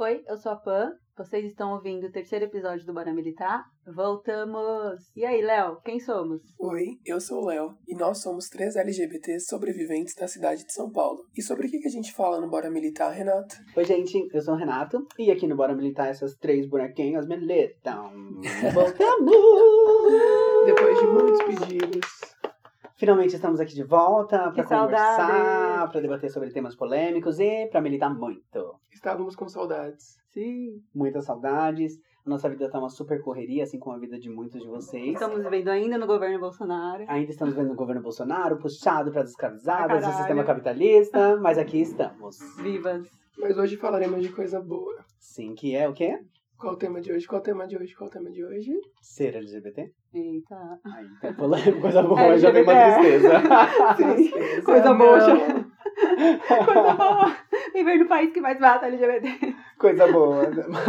Oi, eu sou a Pan. Vocês estão ouvindo o terceiro episódio do Bora Militar. Voltamos! E aí, Léo, quem somos? Oi, eu sou o Léo e nós somos três LGBTs sobreviventes da cidade de São Paulo. E sobre o que que a gente fala no Bora Militar, Renato? Oi, gente, eu sou o Renato e aqui no Bora Militar essas três bonequinhas militam. Voltamos! Depois de muitos pedidos. Finalmente estamos aqui de volta para conversar, saudade! Para debater sobre temas polêmicos e para militar muito. Estávamos com saudades. Sim. Muitas saudades. A nossa vida tá uma super correria, assim como a vida de muitos de vocês. Estamos vivendo ainda no governo Bolsonaro. Ainda estamos vendo o governo Bolsonaro puxado para as escravizadas, Ah, o sistema capitalista, mas aqui estamos. Vivas. Mas hoje falaremos de coisa boa. Sim, que é o quê? Qual o tema de hoje? Qual o tema de hoje? Qual o tema de hoje? Ser LGBT? Eita. Aí, tá polêmico, coisa boa, É, já vem uma tristeza. Tristeza, Coisa boa. Coisa boa. Viver no país que mais mata LGBT. coisa boa.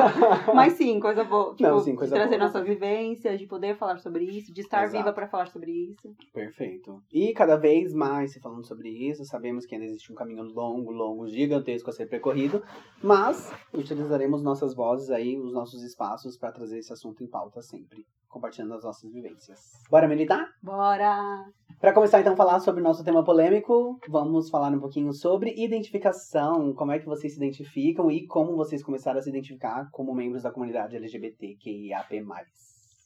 Mas sim, coisa boa. Tipo, Não, sim, coisa de trazer boa. nossas vivências, de poder falar sobre isso, de estar Exato. viva para falar sobre isso. Perfeito. E cada vez mais se falando sobre isso, sabemos que ainda existe um caminho longo, longo, gigantesco a ser percorrido, mas utilizaremos nossas vozes aí, os nossos espaços para trazer esse assunto em pauta sempre, compartilhando as nossas vivências. Bora militar? Bora! Para começar então a falar sobre o nosso tema polêmico, vamos falar um pouquinho sobre identificação, como é que vocês se identificam e como vocês começaram a se identificar como membros da comunidade LGBTQIAP+.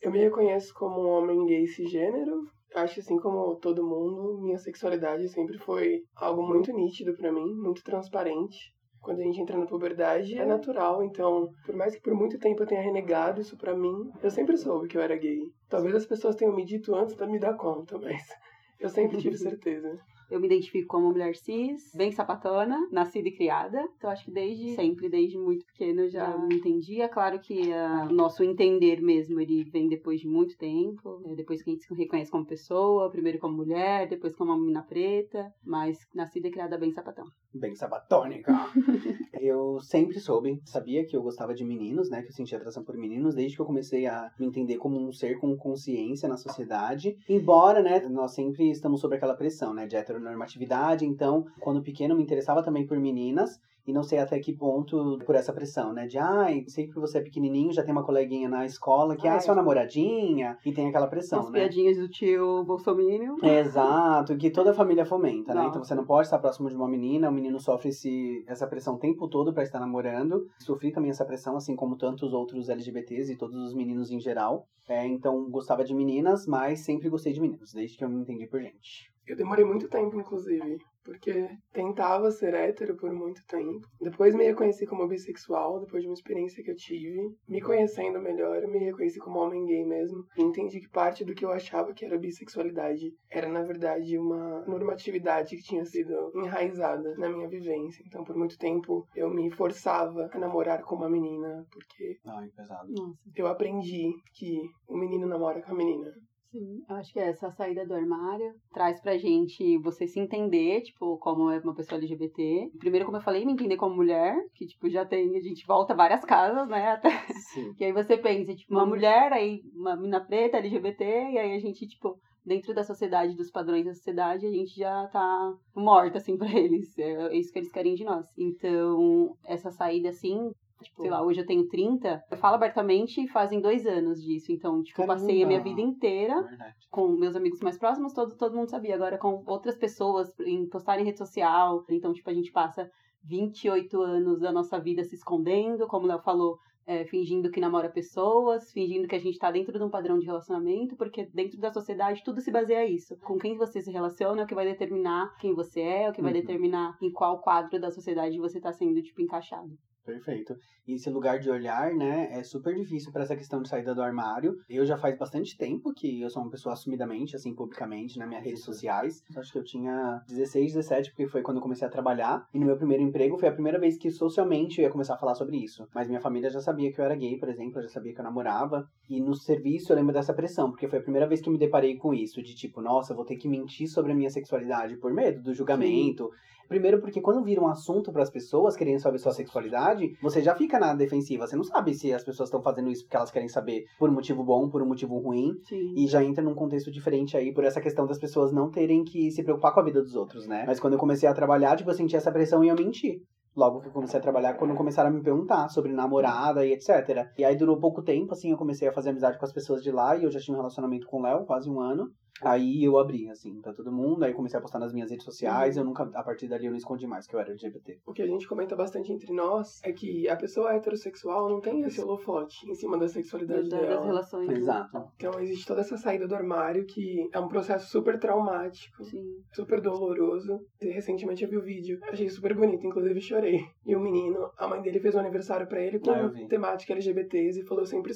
Eu me reconheço como um homem gay cisgênero. Acho assim como todo mundo, minha sexualidade sempre foi algo muito nítido pra mim, muito transparente. Quando a gente entra na puberdade é natural, então, por mais que por muito tempo eu tenha renegado isso pra mim, eu sempre soube que eu era gay. Talvez as pessoas tenham me dito antes de me dar conta, mas eu sempre tive certeza. Eu me identifico como mulher cis, bem sapatona, nascida e criada. Então acho que desde sempre, desde muito pequena, eu já me entendia. Claro que ah, o nosso entender mesmo, ele vem depois de muito tempo. né? Depois que a gente se reconhece como pessoa, primeiro como mulher, depois como uma menina preta. Mas nascida e criada bem sapatão. Bem sabatônica. eu sempre soube, sabia que eu gostava de meninos, né? Que eu sentia atração por meninos desde que eu comecei a me entender como um ser com consciência na sociedade. Embora, né, nós sempre estamos sob aquela pressão, né, de heteronormatividade. Então, quando pequeno, me interessava também por meninas. E não sei até que ponto por essa pressão, né? De, ai, sei que você é pequenininho, já tem uma coleguinha na escola que, ai, Ai. sua namoradinha. E tem aquela pressão, As né? piadinhas do tio Bolsominion. Exato, que toda família fomenta, né? Então você não pode estar próximo de uma menina, o menino sofre esse, essa pressão o tempo todo pra estar namorando. Sofri também essa pressão, assim como tantos outros LGBTs e todos os meninos em geral. É, então gostava de meninas, mas sempre gostei de meninos, desde que eu me entendi por gente. Eu demorei muito tempo, inclusive, porque tentava ser hétero por muito tempo. Depois me reconheci como bissexual, depois de uma experiência que eu tive. Me conhecendo melhor, eu me reconheci como homem gay mesmo. E entendi que parte do que eu achava que era bissexualidade era, na verdade, uma normatividade que tinha sido enraizada na minha vivência. Então, por muito tempo, eu me forçava a namorar com uma menina, porque Ai, pesado. Nossa. eu aprendi que o menino namora com a menina. Sim, eu acho que essa saída do armário traz pra gente você se entender, tipo, como é uma pessoa LGBT. Primeiro, como eu falei, me entender como mulher, que, tipo, já tem, a gente volta várias casas, né, até. Sim. E aí você pensa, tipo, uma mulher, aí uma mina preta, LGBT, e aí a gente, tipo, dentro da sociedade, dos padrões da sociedade, a gente já tá morta, assim, pra eles. É isso que eles querem de nós. Então, essa saída, assim, Tipo, sei lá, hoje eu tenho 30, eu falo abertamente fazem dois anos disso. Então, tipo, eu passei a minha Caramba. vida inteira Verdade. com meus amigos mais próximos, todo, todo mundo sabia. Agora, com outras pessoas, em postar em rede social. Então, tipo, a gente passa 28 anos da nossa vida se escondendo, como o Léo falou, é, fingindo que namora pessoas, fingindo que a gente tá dentro de um padrão de relacionamento, porque dentro da sociedade tudo se baseia isso. Com quem você se relaciona é o que vai determinar quem você é, é o que vai Uhum. determinar em qual quadro da sociedade você tá sendo, tipo, encaixado. Perfeito. E esse lugar de olhar, né, é super difícil para essa questão de saída do armário. Eu já faz bastante tempo que eu sou uma pessoa assumidamente, assim, publicamente, nas minhas redes sociais. Acho que eu tinha 16, 17, porque foi quando eu comecei a trabalhar. E no meu primeiro emprego foi a primeira vez que socialmente eu ia começar a falar sobre isso. Mas minha família já sabia que eu era gay, por exemplo, já sabia que eu namorava. E no serviço eu lembro dessa pressão, porque foi a primeira vez que eu me deparei com isso, de tipo, nossa, vou ter que mentir sobre a minha sexualidade por medo do julgamento. Primeiro porque quando vira um assunto para as pessoas querendo saber sua sexualidade, você já fica na defensiva. Você não sabe se as pessoas estão fazendo isso porque elas querem saber por um motivo bom, por um motivo ruim. Sim. E já entra num contexto diferente aí por essa questão das pessoas não terem que se preocupar com a vida dos outros, né? Mas quando eu comecei a trabalhar, tipo, eu senti essa pressão e eu menti. Logo que eu comecei a trabalhar, quando começaram a me perguntar sobre namorada e etc. E aí durou pouco tempo, assim, eu comecei a fazer amizade com as pessoas de lá e eu já tinha um relacionamento com o Léo, quase um ano. Aí eu abri, assim, pra todo mundo, aí comecei a postar nas minhas redes sociais, eu nunca, a partir dali eu não escondi mais que eu era LGBT. O que a gente comenta bastante entre nós é que a pessoa heterossexual não tem esse holofote em cima da sexualidade das dela. relações. né? Exato. Então existe toda essa saída do armário que é um processo super traumático, Sim. super doloroso. E recentemente eu vi o vídeo, achei super bonito, inclusive chorei. E o menino, a mãe dele fez um aniversário pra ele com Ah, temática LGBTs e falou eu sempre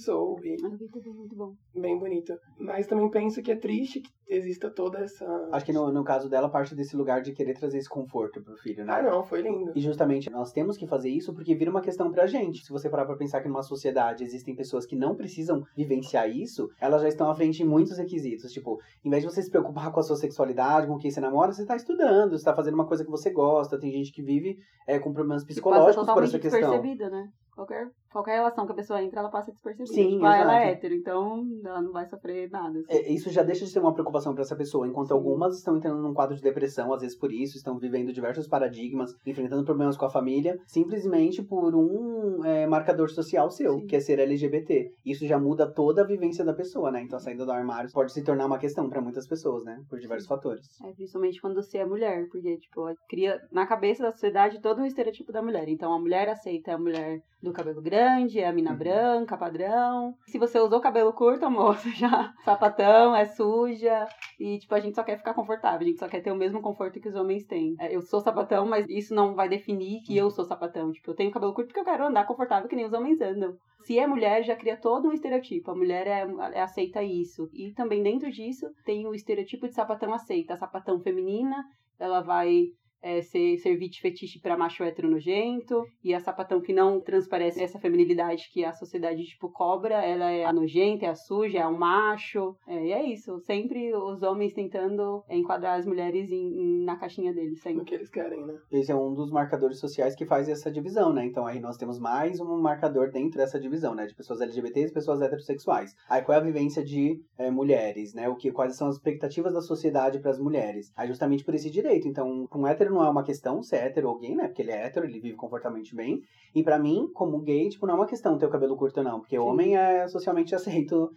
é muito bom. Bem bonito. Mas também penso que é triste que exista toda essa. Acho que no, no caso dela, parte desse lugar de querer trazer esse conforto pro filho, né? Ah, não, foi lindo. E justamente nós temos que fazer isso porque vira uma questão pra gente. Se você parar pra pensar que numa sociedade existem pessoas que não precisam vivenciar isso, elas já estão à frente em muitos requisitos. Tipo, em vez de você se preocupar com a sua sexualidade, com quem você namora, você tá estudando, você tá fazendo uma coisa que você gosta. Tem gente que vive é, com problemas psicológicos por essa questão. né? Qualquer, qualquer relação que a pessoa entra, ela passa despercebida. Sim, tipo, ah, ela é hétero, então ela não vai sofrer nada. assim. É, isso já deixa de ser uma preocupação pra essa pessoa, enquanto Sim. algumas estão entrando num quadro de depressão, às vezes por isso, estão vivendo diversos paradigmas, enfrentando problemas com a família, simplesmente por um é, marcador social seu, Sim. que é ser LGBT. Isso já muda toda a vivência da pessoa, né? Então a saída do armário pode se tornar uma questão pra muitas pessoas, né? Por diversos fatores. É, principalmente quando você é mulher, porque, tipo, cria na cabeça da sociedade todo um estereotipo da mulher. Então, a mulher aceita a mulher do cabelo grande, é a mina Uhum. branca, padrão. Se você usou cabelo curto, amor, você já sapatão, é suja. E, tipo, a gente só quer ficar confortável, a gente só quer ter o mesmo conforto que os homens têm. É, eu sou sapatão, mas isso não vai definir que eu sou sapatão. Tipo, eu tenho cabelo curto porque eu quero andar confortável que nem os homens andam. Se é mulher, já cria todo um estereotipo. A mulher é, é- aceita isso. E também dentro disso tem o estereotipo de sapatão aceita. A sapatão feminina, ela vai é, ser, servir de fetiche pra macho hétero nojento. E a sapatão que não transparece essa feminilidade que a sociedade, tipo, cobra, ela é a nojenta, é a suja, é um macho. É, e é isso. Sempre os homens tentando enquadrar as mulheres em- em- na caixinha deles, sempre. que eles querem, né? Esse é um dos marcadores sociais que faz essa divisão, né? Então aí nós temos mais um marcador dentro dessa divisão, né? De pessoas LGBTs e pessoas heterossexuais. Aí qual é a vivência de eh, mulheres, né? O que, quais são as expectativas da sociedade para as mulheres? Aí justamente por esse direito. Então, um hétero não é uma questão ser hétero ou gay, né? Porque ele é hétero, ele vive confortavelmente bem. E pra mim, como gay, tipo, não é uma questão ter o cabelo curto não. Porque o Sim. homem é socialmente aceito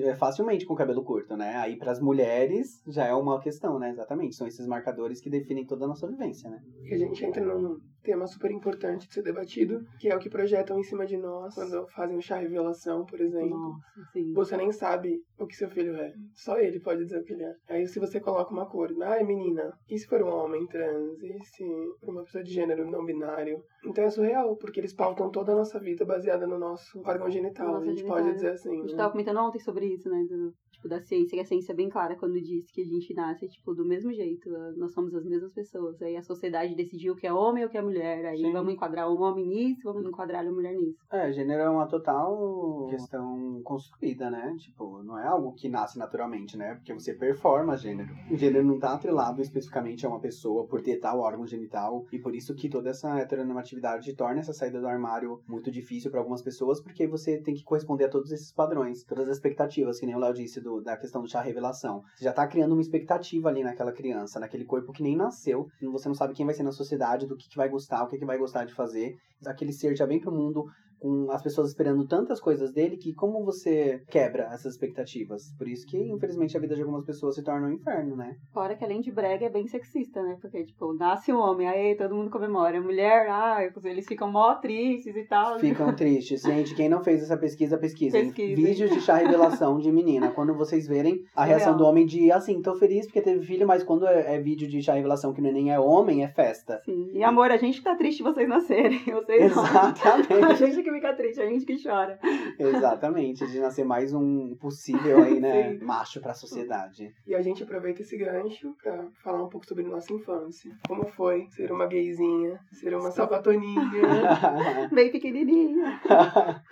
é, facilmente com cabelo curto, né? Aí pras mulheres já é uma questão, né? Exatamente. São esses marcadores que definem toda a nossa vivência, né? E a gente entra num tema super importante de ser debatido, que é o que projetam em cima de nós quando fazem o chá revelação, por exemplo. Nossa, sim. Você nem sabe o que seu filho é. Só ele pode dizer o que ele é. Aí se você coloca uma cor, ai menina, e se for um homem trans? E se for uma pessoa de gênero não binário? Então é surreal, porque eles pautam toda a nossa vida baseada no nosso órgão genital. Nossa, a gente genital, pode dizer assim. A gente né? tava comentando ontem sobre isso, né? Do, tipo, da ciência, que a ciência é bem clara quando diz que a gente nasce, tipo, do mesmo jeito. Nós somos as mesmas pessoas. Aí a sociedade decidiu o que é homem e o que é mulher. Aí Sim. vamos enquadrar o homem nisso, vamos enquadrar a mulher nisso. É, gênero é uma total questão construída, né? Tipo, não é algo que nasce naturalmente, né? Porque você performa gênero. O gênero não tá atrelado especificamente a uma pessoa por ter tal órgão genital. E por isso que toda essa heteronormatividade torna essa saída do armário muito difícil para algumas pessoas, porque você tem que corresponder a todos esses padrões, todas as expectativas, que nem o Léo disse do, da questão do chá revelação. Você já tá criando uma expectativa ali naquela criança, naquele corpo que nem nasceu. Você não sabe quem vai ser na sociedade, do que, que vai gostar, o que, que vai gostar de fazer. Aquele ser já vem pro mundo com as pessoas esperando tantas coisas dele que como você quebra essas expectativas? Por isso que, infelizmente, a vida de algumas pessoas se torna um inferno, né? Fora que além de brega é bem sexista, né? Porque, tipo, nasce um homem, aí todo mundo comemora. Mulher, ah, eles ficam mó tristes e tal. Ficam tristes. Gente, quem não fez essa pesquisa, pesquisem. Pesquisem. Vídeos de chá revelação de menina. Quando vocês verem a reação Surreal. do homem de, assim, tô feliz porque teve filho, mas quando é, é vídeo de chá revelação que o neném é homem, é festa. Sim. E amor, a gente tá triste vocês nascerem. Vocês não. A Exatamente. gente que fica triste, a gente que chora. Exatamente. De nascer mais um possível aí, né? Sim. Macho pra sociedade. E a gente aproveita esse gancho pra falar um pouco sobre nossa infância. Como foi ser uma gayzinha, ser uma sapatoninha, Bem pequenininha.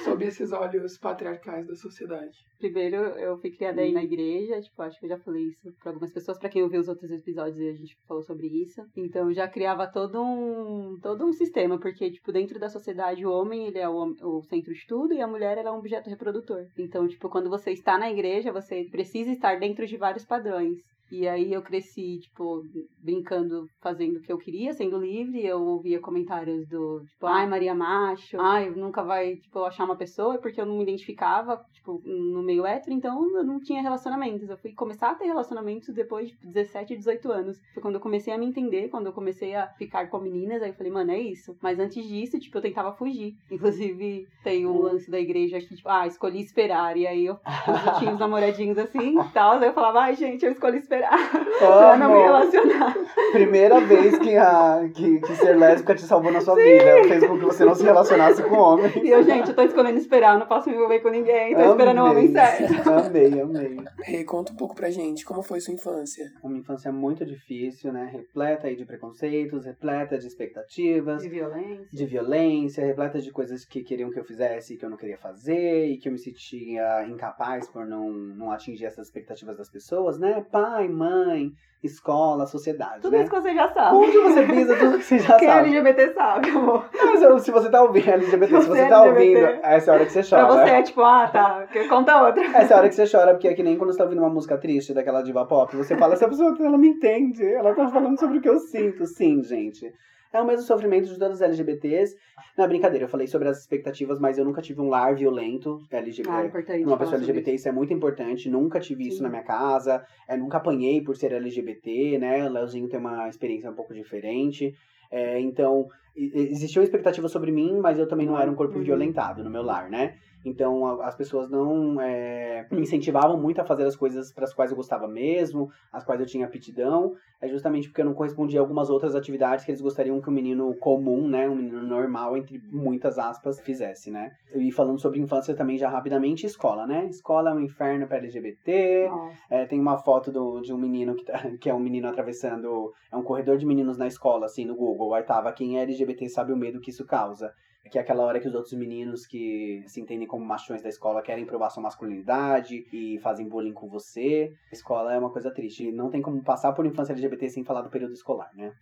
sob esses olhos patriarcais da sociedade. Primeiro, eu fui criada aí na igreja, tipo, acho que eu já falei isso pra algumas pessoas, pra quem ouviu os outros episódios a gente falou sobre isso. Então, eu já criava todo um, todo um sistema, porque, tipo, dentro da sociedade, o homem, ele é o, hom- o centro de tudo e a mulher, ela é um objeto reprodutor. Então, tipo, quando você está na igreja, você precisa estar dentro de vários padrões. E aí eu cresci, tipo, brincando, fazendo o que eu queria, sendo livre. Eu ouvia comentários do, tipo, ai, Maria Macho, ai, nunca vai, tipo, achar uma pessoa, porque eu não me identificava, tipo, no meio hétero, então eu não tinha relacionamentos. Eu fui começar a ter relacionamentos depois de 17, 18 anos. Foi quando eu comecei a me entender, quando eu comecei a ficar com meninas, aí eu falei, mano, é isso. Mas antes disso, tipo, eu tentava fugir. Inclusive, tem um lance da igreja que, tipo, ah, escolhi esperar. E aí eu, os namoradinhos assim e tal. Aí eu falava, ai, gente, eu escolhi esperar pra não me relacionar. Primeira vez que, a, que, que ser lésbica te salvou na sua Sim. vida. Fez com que você não se relacionasse com homem. E eu, gente, eu tô escolhendo esperar, não posso me envolver com ninguém. Tô amei. esperando o homem certo. Amei, amei. Hey, conta um pouco pra gente, como foi sua infância? Uma infância muito difícil, né? Repleta aí de preconceitos, repleta de expectativas. De violência. De violência, repleta de coisas que queriam que eu fizesse e que eu não queria fazer. E que eu me sentia incapaz por não, não atingir essas expectativas das pessoas, né? Pai, mãe, escola, sociedade. Tudo né? isso que você já sabe. Onde você pisa, tudo que você já Quem sabe. Quem é LGBT sabe, amor. Mas se você tá ouvindo LGBT, se você, tá ouvindo, essa é a hora que você chora. Pra você é tipo, ah, tá, conta outra. Essa é a hora que você chora, porque é que nem quando você tá ouvindo uma música triste daquela diva pop, você fala, essa pessoa, ela me entende, ela tá falando sobre o que eu sinto. Sim, gente. É o mesmo sofrimento de todas as LGBTs. Não é brincadeira, eu falei sobre as expectativas, mas eu nunca tive um lar violento LGBT. Ah, importante. Uma pessoa LGBT, isso. é muito importante. Nunca tive Sim. isso na minha casa. É, nunca apanhei por ser LGBT, né? O Leozinho tem uma experiência um pouco diferente. É, então, existia uma expectativa sobre mim, mas eu também não era um corpo uhum. violentado no meu lar, né? Então as pessoas não é, me incentivavam muito a fazer as coisas para as quais eu gostava mesmo, as quais eu tinha aptidão. É justamente porque eu não correspondia a algumas outras atividades que eles gostariam que um menino comum, né, um menino normal, entre muitas aspas, fizesse, né? E falando sobre infância também já rapidamente, escola, né? Escola é um inferno para LGBT. É, tem uma foto do, de um menino que, tá, que é um menino atravessando, é um corredor de meninos na escola, assim, no Google. Aí tava, quem é LGBT sabe o medo que isso causa que é aquela hora que os outros meninos que se entendem como machões da escola querem provar sua masculinidade e fazem bullying com você. A escola é uma coisa triste. Não tem como passar por infância LGBT sem falar do período escolar, né?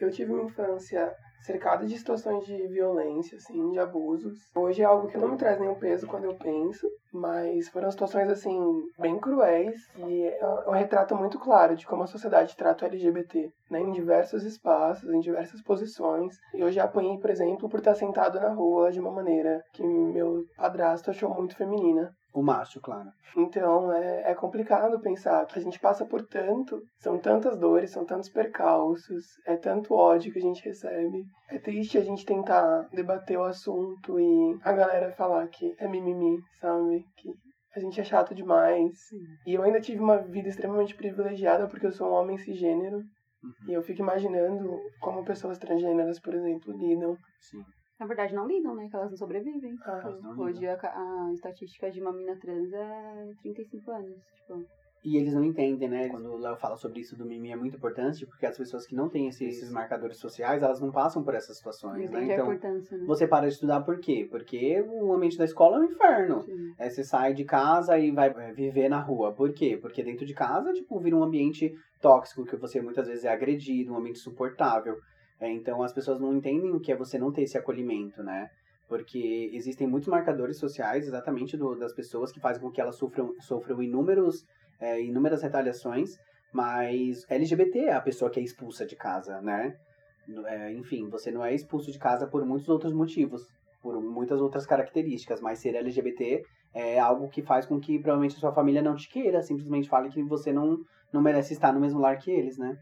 Eu tive uma infância cercada de situações de violência, assim, de abusos. Hoje é algo que não me traz nenhum peso quando eu penso, mas foram situações, assim, bem cruéis e é um retrato muito claro de como a sociedade trata o LGBT, né, em diversos espaços, em diversas posições. Eu já apanhei, por exemplo, por estar sentado na rua de uma maneira que meu padrasto achou muito feminina. O macho, claro. Então é, é complicado pensar que a gente passa por tanto, são tantas dores, são tantos percalços, é tanto ódio que a gente recebe. É triste a gente tentar debater o assunto e a galera falar que é mimimi, sabe? Que a gente é chato demais. Sim. E eu ainda tive uma vida extremamente privilegiada porque eu sou um homem cisgênero. Uhum. E eu fico imaginando como pessoas transgêneras, por exemplo, lidam. Sim. Na verdade, não lidam, né? Que elas não sobrevivem. Ah, não Hoje a, a, estatística de uma mina trans é 35 anos. Tipo. E eles não entendem, né? Quando o Léo fala sobre isso do mimimi é muito importante, porque as pessoas que não têm esses, esses marcadores sociais, elas não passam por essas situações, né? Então, né? você para de estudar por quê? Porque o ambiente da escola é um inferno. É, você sai de casa e vai é, viver na rua. Por quê? Porque dentro de casa, tipo, vira um ambiente tóxico, que você muitas vezes é agredido, um ambiente insuportável. É, então as pessoas não entendem o que é você não ter esse acolhimento, né? Porque existem muitos marcadores sociais exatamente do, das pessoas que fazem com que elas sofram, sofram inúmeros, é, inúmeras retaliações, mas LGBT é a pessoa que é expulsa de casa, né? É, enfim, você não é expulso de casa por muitos outros motivos, por muitas outras características, mas ser LGBT é algo que faz com que provavelmente a sua família não te queira, simplesmente fale que você não, não merece estar no mesmo lar que eles, né?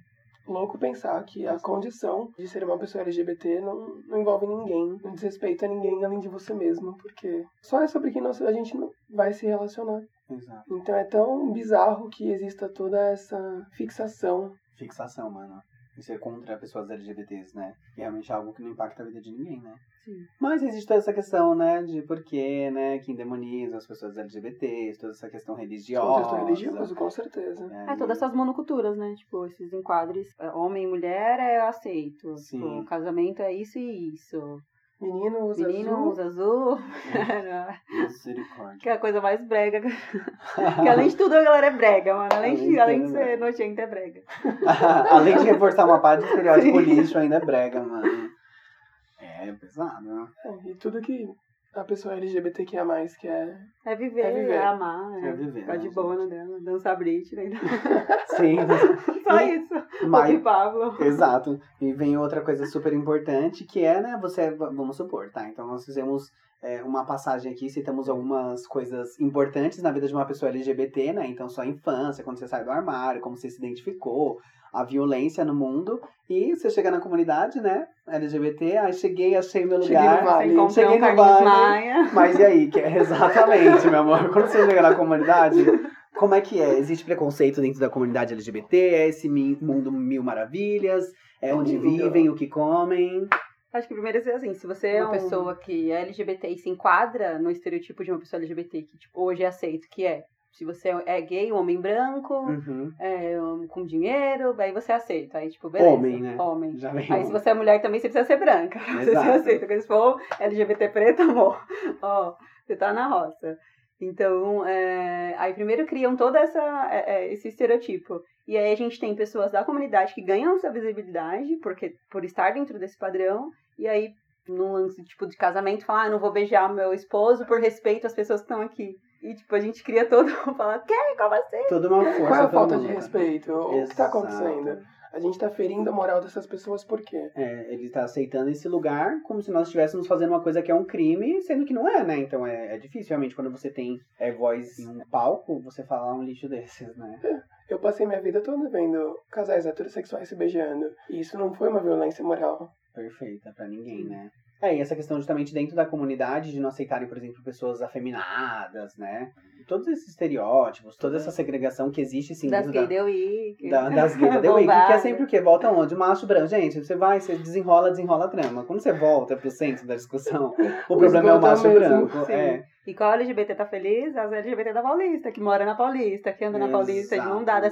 Louco pensar que a condição de ser uma pessoa LGBT não, não envolve ninguém, não desrespeita ninguém além de você mesmo, porque só é sobre quem nós, a gente não vai se relacionar. Exato. Então é tão bizarro que exista toda essa fixação. Fixação, mano ser contra pessoas LGBTs, né? E realmente é algo que não impacta a vida de ninguém, né? Sim. Mas existe toda essa questão, né, de porquê, né, que indemoniza as pessoas LGBTs, toda essa questão religiosa. Contexto religioso, com certeza. É, é todas essas monoculturas, né? Tipo, esses enquadres, é, homem e mulher é aceito. Sim. Tipo, casamento é isso e isso. Menino usa Menino azul. usa azul. Misericórdia. que é a coisa mais brega. que além de tudo a galera é brega, mano. Além, além de, além de ser nojenta, é brega. além de reforçar uma parte do estereótipo lixo, ainda é brega, mano. É pesado, né? É, e tudo que a pessoa LGBTQIA+, que é... É viver, É viver. é amar, é, É viver, ficar de né, boa gente? no dela, dançar Britney. Sim, Só E- isso. mas, O Pablo. Exato. E vem outra coisa super importante, que é, né, você, vamos supor, tá? Então nós fizemos é, uma passagem aqui, citamos algumas coisas importantes na vida de uma pessoa LGBT, né? Então sua infância, quando você sai do armário, como você se identificou, a violência no mundo. E você chega na comunidade, né, LGBT, aí cheguei, achei meu Cheguei no lugar. vale. Cheguei um no vale. Maia. Mas e aí? Que é exatamente, meu amor. Quando você chega na comunidade, como é que é? Existe preconceito dentro da comunidade LGBT? É esse mundo mil maravilhas? É onde vivem, o que comem? Acho que primeiro é assim, se você é uma pessoa que é LGBT e se enquadra no estereotipo de uma pessoa LGBT que tipo, hoje é aceito, que é se você é gay, um homem branco, Uhum. é, um- com dinheiro, aí você aceita. Aí, tipo, beleza. Homem, né? Homem. Aí se você é mulher também, você precisa ser branca. pra Você Exato. aceita. Porque se for LGBT preto, amor, ó, você tá na roça. Então, é, aí primeiro criam todo essa, é, é, esse estereotipo. E aí a gente tem pessoas da comunidade que ganham essa visibilidade porque, por estar dentro desse padrão. E aí, num lance tipo de casamento, falar, ah, não vou beijar meu esposo por respeito às pessoas que estão aqui. E tipo, a gente cria todo, fala, que? Como assim? Toda uma força. Qual é a falta mundo. de respeito? O que tá Exato. acontecendo? A gente tá ferindo a moral dessas pessoas por quê? É, ele tá aceitando esse lugar como se nós estivéssemos fazendo uma coisa que é um crime, sendo que não é, né? Então é, é difícil, realmente, quando você tem é, voz em um palco, você falar um lixo desses, né? Eu passei minha vida toda vendo casais heterossexuais se beijando. E isso não foi uma violência moral. perfeita pra ninguém, né? É, e essa questão justamente dentro da comunidade de não aceitarem, por exemplo, pessoas afeminadas, né? Todos esses estereótipos, toda essa segregação que existe sim Das gay the week. da, da, das gays da The Week, que é sempre o quê? Volta onde? Macho branco. Gente, você vai, você desenrola, desenrola a trama. Quando você volta pro centro da discussão, o, O problema é o é o macho mesmo, branco. sim. É. E qual LGBT tá feliz? As LGBT da Paulista, que mora na Paulista, que anda na Paulista de mão dada.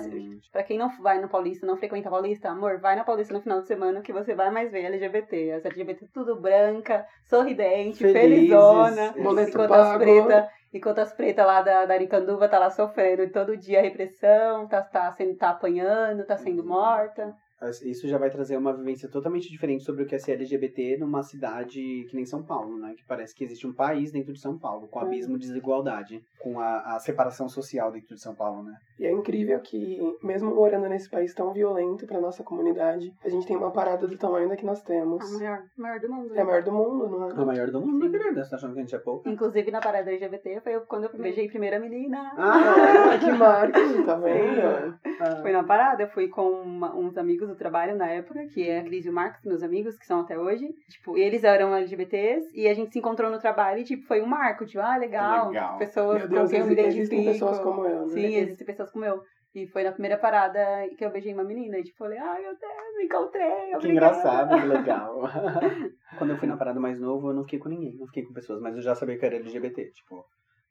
Pra quem não vai no Paulista, não frequenta a Paulista, amor, vai na Paulista no final de semana que você vai mais ver LGBT. As LGBT tudo branca, sorridente, Felizes. felizona. Enquanto as pretas enquanto as pretas lá da, da Aricanduva tá lá sofrendo todo dia a repressão, tá, tá, sendo, tá apanhando, tá sendo morta. Isso já vai trazer uma vivência totalmente diferente sobre o que é ser LGBT numa cidade que nem São Paulo, né? Que parece que existe um país dentro de São Paulo, com abismo de desigualdade, com a, a separação social dentro de São Paulo, né? E é incrível que, mesmo morando nesse país tão violento pra nossa comunidade, a gente tem uma parada do tamanho da que nós temos. A maior, maior do mundo. É a maior do mundo, não é? A maior do mundo, querida. Você tá achando que a gente é pouco? Inclusive na parada LGBT foi quando eu beijei a primeira menina. Ah, que marketing, tá vendo? Ah, Foi na parada, eu fui com uma- uns amigos do trabalho na época, que é a Cris e o Marcos, meus amigos, que são até hoje. Tipo, e eles eram LGBTs, e a gente se encontrou no trabalho e, tipo, foi um marco, tipo, ah, legal, Legal. pessoas Meu com Deus, quem eu me identifico. existem pessoas como eu, né? Sim, existem pessoas como eu. E foi na primeira parada que eu beijei uma menina, e tipo, falei, ai meu Deus, me encontrei, Que obrigada. engraçado, que legal. Quando eu fui na parada mais novo, eu não fiquei com ninguém, não fiquei com pessoas, mas eu já sabia que eu era LGBT, tipo,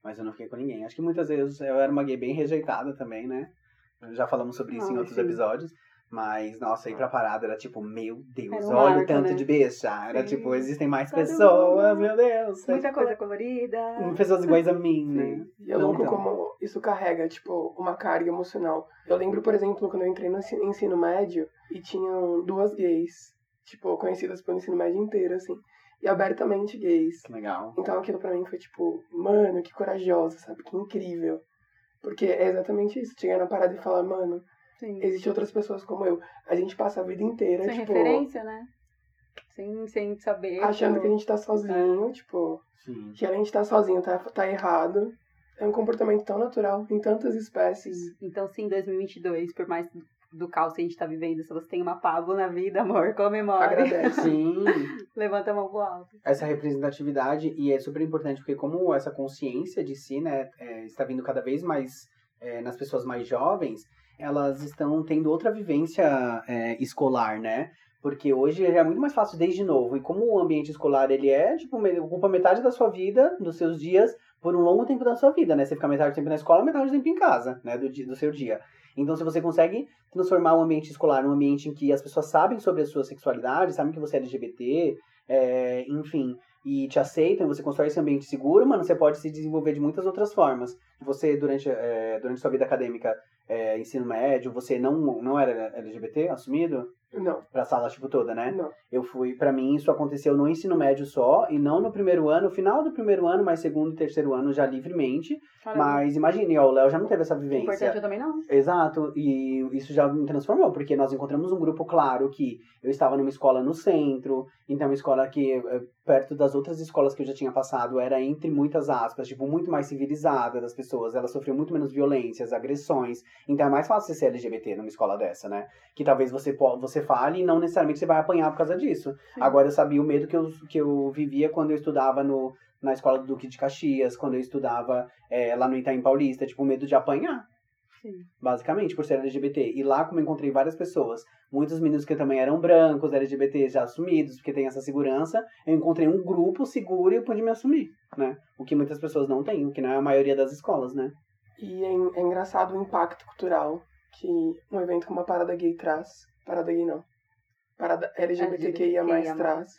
mas eu não fiquei com ninguém. Acho que muitas vezes eu era uma gay bem rejeitada também, né? Já falamos sobre isso em Ah, outros sim. episódios. Mas, nossa, ir pra parada era tipo, meu Deus, um olha o tanto né? de beijar. Era Sim. tipo, existem mais Todo pessoas, mundo. meu Deus. Muita coisa colorida. Pessoas iguais a mim, né? E é louco Então. como isso carrega, tipo, uma carga emocional. Eu lembro, por exemplo, quando eu entrei no ensi- ensino médio e tinham duas gays, tipo, conhecidas pelo ensino médio inteiro, assim, e abertamente gays. Que legal. Então aquilo pra mim foi tipo, mano, que corajosa, sabe? Que incrível. Porque é exatamente isso, chegar na parada e falar, mano, Sim. existem outras pessoas como eu. A gente passa a vida inteira, Sem tipo, referência, né? Sem, sem saber. achando tipo, que a gente tá sozinho, tipo, Sim. que além de estar sozinho tá, tá errado. É um comportamento tão natural em tantas espécies. Então, sim, 2022, por mais do caos que a gente tá vivendo, se você tem uma Pablo na vida, amor, comemora. Agradece. Sim. Levanta a mão pro alto. essa representatividade e é super importante porque como essa consciência de si, né, é, está vindo cada vez mais é, nas pessoas mais jovens, elas estão tendo outra vivência é, escolar, né? Porque hoje é muito mais fácil desde novo. E como o ambiente escolar ele é, tipo, ocupa metade da sua vida, dos seus dias, por um longo tempo da sua vida, né? Você fica metade do tempo na escola, metade do tempo em casa, né? Do, do seu dia. Então, se você consegue transformar o ambiente escolar num ambiente em que as pessoas sabem sobre a sua sexualidade, sabem que você é LGBT, é, enfim, e te aceitam, você constrói esse ambiente seguro, mano, você pode se desenvolver de muitas outras formas. Você, durante, é, durante sua vida acadêmica, é, ensino médio, você não, não era LGBT assumido? Não, Pra sala, tipo, toda, né? não. Eu fui, pra mim, isso aconteceu no ensino médio só, e não no primeiro ano, final do primeiro ano, mas segundo e terceiro ano já livremente. Caramba. Mas imagine, ó, o Léo já não teve essa vivência. importante eu também não. Exato, e isso já me transformou, porque nós encontramos um grupo claro que eu estava numa escola no centro, então uma escola que, eh, perto das outras escolas que eu já tinha passado, era entre muitas aspas, tipo, muito mais civilizada das pessoas, elas sofriam muito menos violências, agressões, então é mais fácil você ser LGBT numa escola dessa, né? Que talvez você, você fale e não necessariamente você vai apanhar por causa disso. Sim. Agora eu sabia o medo que eu, que eu vivia quando eu estudava no, na escola do Duque de Caxias, quando eu estudava eh, lá no Itaim Paulista, tipo, o medo de apanhar Sim. basicamente, por ser LGBT. E lá, como eu encontrei várias pessoas, muitos meninos que também eram brancos, LGBT já assumidos, porque tem essa segurança, eu encontrei um grupo seguro e eu pude me assumir, né? O que muitas pessoas não têm, o que não é a maioria das escolas, né? E é, é engraçado o impacto cultural que um evento como a Parada Gay traz. Parada Gay não. Parada LGBTQIA+, LGBTQIA+. traz.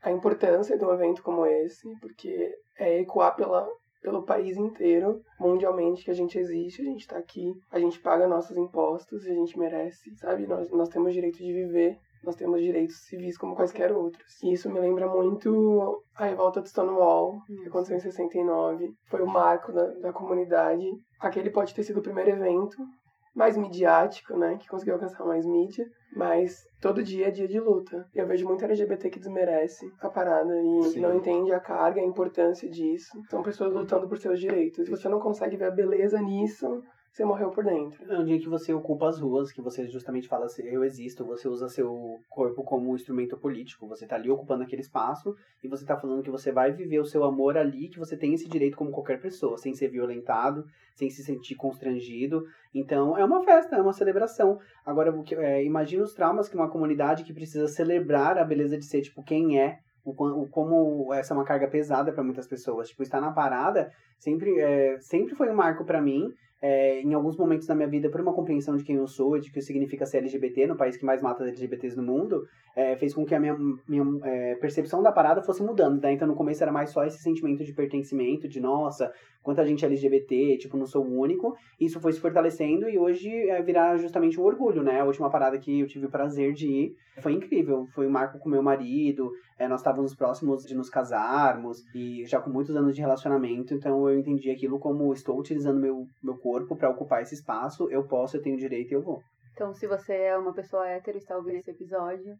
A importância de um evento como esse, porque é ecoar pela, pelo país inteiro, mundialmente, que a gente existe, a gente tá aqui, a gente paga nossos impostos, a gente merece, sabe? Nós, nós temos direito de viver, nós temos direitos civis como quaisquer outros. E isso me lembra muito a revolta de Stonewall, que aconteceu em 69. Foi o marco da, da comunidade. Aquele pode ter sido o primeiro evento mais midiático, né? Que conseguiu alcançar mais mídia. Mas todo dia é dia de luta. Eu vejo muito LGBT que desmerece a parada e Sim. não entende a carga, a importância disso. São pessoas lutando por seus direitos. Se você não consegue ver a beleza nisso, você morreu por dentro. É um dia que você ocupa as ruas, que você justamente fala assim, eu existo, você usa seu corpo como um instrumento político, você tá ali ocupando aquele espaço e você tá falando que você vai viver o seu amor ali, que você tem esse direito como qualquer pessoa, sem ser violentado, sem se sentir constrangido. Então, é uma festa, é uma celebração. Agora, é, imagina os traumas que uma comunidade que precisa celebrar a beleza de ser, tipo, quem é, o como essa é uma carga pesada para muitas pessoas. Tipo, estar na parada sempre, é, sempre foi um marco para mim, é, em alguns momentos da minha vida, por uma compreensão de quem eu sou, de que significa ser LGBT, no país que mais mata LGBTs no mundo, é, fez com que a minha, minha é, percepção da parada fosse mudando, né? Então, no começo era mais só esse sentimento de pertencimento, de nossa, quanta gente é LGBT, tipo, não sou o único. Isso foi se fortalecendo e hoje é virar justamente um orgulho, né? A última parada que eu tive o prazer de ir foi incrível. Foi um marco com meu marido, é, nós estávamos próximos de nos casarmos e já com muitos anos de relacionamento, então eu entendi aquilo como estou utilizando meu, meu corpo para ocupar esse espaço, eu posso, eu tenho direito e eu vou. Então, se você é uma pessoa hétero e está ouvindo esse episódio,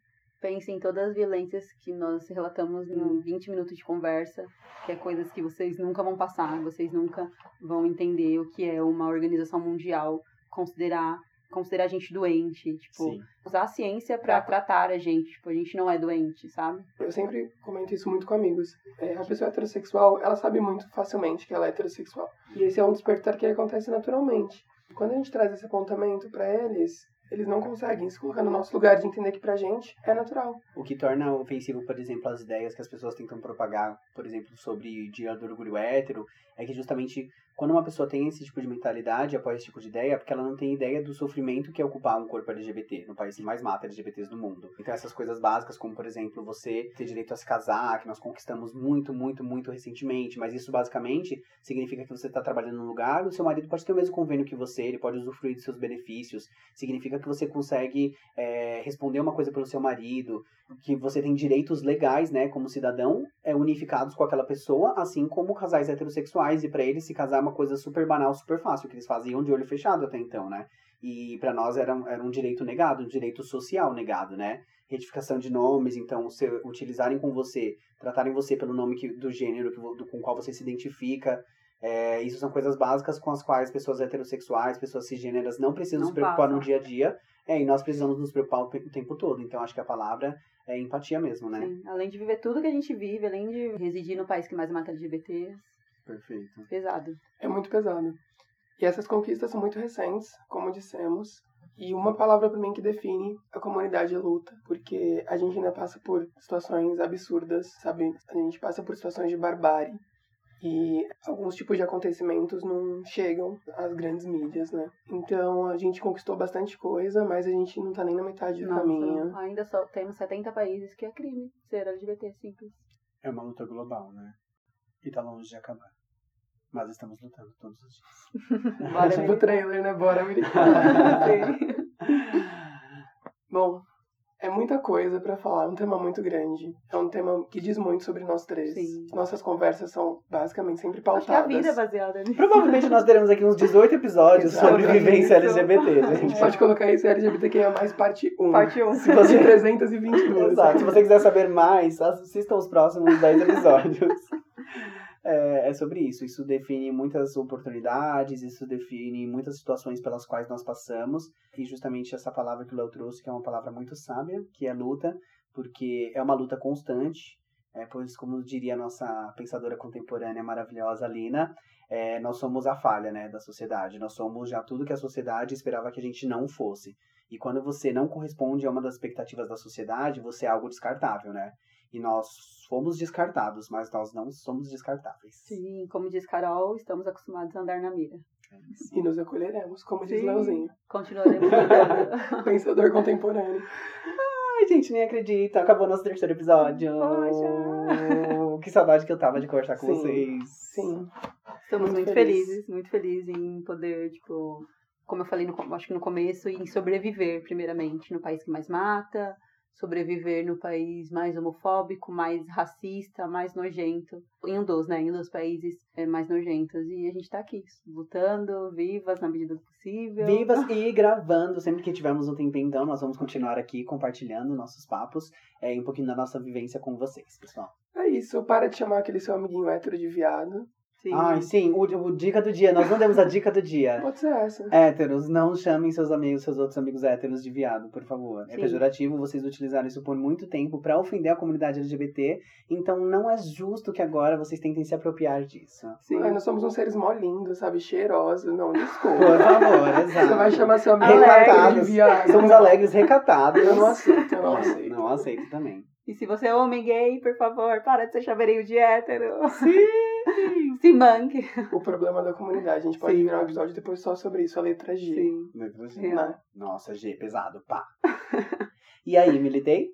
pense em todas as violências que nós relatamos em 20 minutos de conversa, que é coisas que vocês nunca vão passar, vocês nunca vão entender o que é uma organização mundial considerar considerar a gente doente, tipo, usar a ciência pra tratar a gente, tipo, a gente não é doente, sabe? Eu sempre comento isso muito com amigos. É, a pessoa heterossexual, ela sabe muito facilmente que ela é heterossexual. E esse é um despertar que acontece naturalmente. Quando a gente traz esse apontamento pra eles, eles não conseguem se colocar no nosso lugar de entender que pra gente é natural. O que torna ofensivo, por exemplo, as ideias que as pessoas tentam propagar, por exemplo, sobre dia do orgulho hétero, é que justamente quando uma pessoa tem esse tipo de mentalidade, após esse tipo de ideia, é porque ela não tem ideia do sofrimento que é ocupar um corpo LGBT, no país que mais mata LGBTs do mundo. Então essas coisas básicas, como por exemplo, você ter direito a se casar, que nós conquistamos muito, muito, muito recentemente, mas isso basicamente significa que você está trabalhando num lugar, o seu marido pode ter o mesmo convênio que você, ele pode usufruir dos seus benefícios, significa que você consegue é, responder uma coisa pelo seu marido, que você tem direitos legais, né, como cidadão, é, unificados com aquela pessoa, assim como casais heterossexuais, e para eles se casar é uma coisa super banal, super fácil, que eles faziam de olho fechado até então, né? E para nós era, um- era um direito negado, um direito social negado, né? Retificação de nomes, então, se utilizarem com você, tratarem você pelo nome que, do gênero que, do, com qual você se identifica, é, isso são coisas básicas com as quais pessoas heterossexuais, pessoas cisgêneras não precisam Não se preocupar passam. no dia a dia, é, e nós precisamos nos preocupar o tempo todo. Então, acho que a palavra é empatia mesmo, né? Sim, além de viver tudo que a gente vive, além de residir no país que mais mata LGBTs, Perfeito. pesado. É muito pesado. E essas conquistas são muito recentes, como dissemos. E uma palavra para mim que define a comunidade é luta, porque a gente ainda passa por situações absurdas, sabe? A gente passa por situações de barbárie. E alguns tipos de acontecimentos não chegam às grandes mídias, né? Então a gente conquistou bastante coisa, mas a gente não tá nem na metade do Nossa, caminho. ainda só temos 70 países que é crime ser LGBT simples. É uma luta global, né? E tá longe de acabar. Mas estamos lutando todos os dias. Bora, tipo trailer, né? Bora, americano. Sim. Bom, É muita coisa pra falar, é um tema muito grande. É um tema que diz muito sobre nós três. Sim. Nossas conversas são basicamente sempre Acho que a vida é pautadas. baseada nisso. Provavelmente nós teremos aqui uns 18 episódios Exato. sobre vivência Isso. LGBT. A gente pode colocar isso LGBTQIA mais parte 1. Parte 1. Se fosse 322. Exato. Se você quiser saber mais, assista os próximos 10 episódios. É, é sobre isso. Isso define muitas oportunidades, isso define muitas situações pelas quais nós passamos. E justamente essa palavra que o Léo trouxe, que é uma palavra muito sábia, que é luta, porque é uma luta constante. É, pois, como diria a nossa pensadora contemporânea maravilhosa, Lina, é, nós somos a falha né, da sociedade. Nós somos já tudo que a sociedade esperava que a gente não fosse. E quando você não corresponde a uma das expectativas da sociedade, você é algo descartável, né? E nós fomos descartados, mas nós não somos descartáveis. Sim, como diz Carol, estamos acostumados a andar na mira. E nos acolheremos, como diz Sim. Leozinho. Continuaremos. Pensador contemporâneo. Ai, gente, nem acredito. Acabou nosso terceiro episódio. Poxa. Que saudade que eu tava de conversar com Sim. vocês. Sim. Estamos Muito muito, feliz. felizes, muito felizes em poder, tipo, como eu falei no, acho que no começo, em sobreviver, primeiramente, no país que mais mata, sobreviver no país mais homofóbico, mais racista, mais nojento. Em um dos, né? Em um dos países é, mais nojentos. E a gente tá aqui, lutando, vivas na medida do possível. Vivas e gravando. Sempre que tivermos um tempinho, então, nós vamos continuar aqui compartilhando nossos papos é, e um pouquinho da nossa vivência com vocês, pessoal. É isso. Para de chamar aquele seu amiguinho hétero de viado. Sim. Ai, sim, o, o dica do dia. Nós não demos a dica do dia. Pode ser essa. Héteros, não chamem seus amigos, seus outros amigos héteros de viado, por favor. É Sim. pejorativo, vocês utilizaram isso por muito tempo pra ofender a comunidade LGBT, então não é justo que agora vocês tentem se apropriar disso. Sim. Ai, nós somos uns seres mó lindos, sabe? Cheirosos. Não, Por desculpa. favor, exato. Você vai chamar seu amigo Recatados. hétero de viado. Somos alegres, recatados. Eu não aceito, eu não aceito. Não aceito também. E se você é homem gay, por favor, para de ser chaveirinho de hétero. Sim! Se manque. O problema da comunidade. A gente pode Sim. virar um episódio depois só sobre isso, a letra G. Sim. Né? Nossa, G, pesado, pá. E aí, militei?